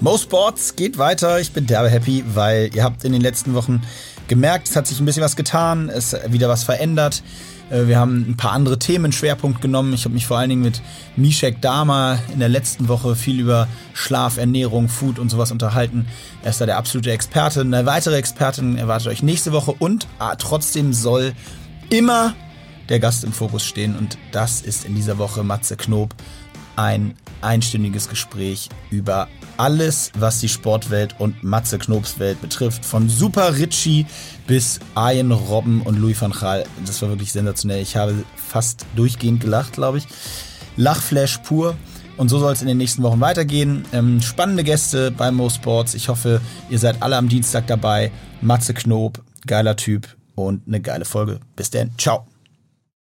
Mo Sports geht weiter. Ich bin derbe happy, weil ihr habt in den letzten Wochen gemerkt, es hat sich ein bisschen was getan, es ist wieder was verändert. Äh, wir haben ein paar andere Themen Schwerpunkt genommen. Ich habe mich vor allen Dingen mit Mishek Dama in der letzten Woche viel über Schlaf, Ernährung, Food und sowas unterhalten. Er ist da der absolute Experte. Eine weitere Expertin erwartet euch nächste Woche und ah, trotzdem soll immer der Gast im Fokus stehen und das ist in dieser Woche Matze Knob ein einstündiges Gespräch über alles, was die Sportwelt und Matze Knobs Welt betrifft. Von Super Ritchie bis Ian Robben und Louis van Gaal. Das war wirklich sensationell. Ich habe fast durchgehend gelacht, glaube ich. Lachflash pur. Und so soll es in den nächsten Wochen weitergehen. Ähm, spannende Gäste bei Mo Sports. Ich hoffe, ihr seid alle am Dienstag dabei. Matze Knob, geiler Typ und eine geile Folge. Bis dann. Ciao.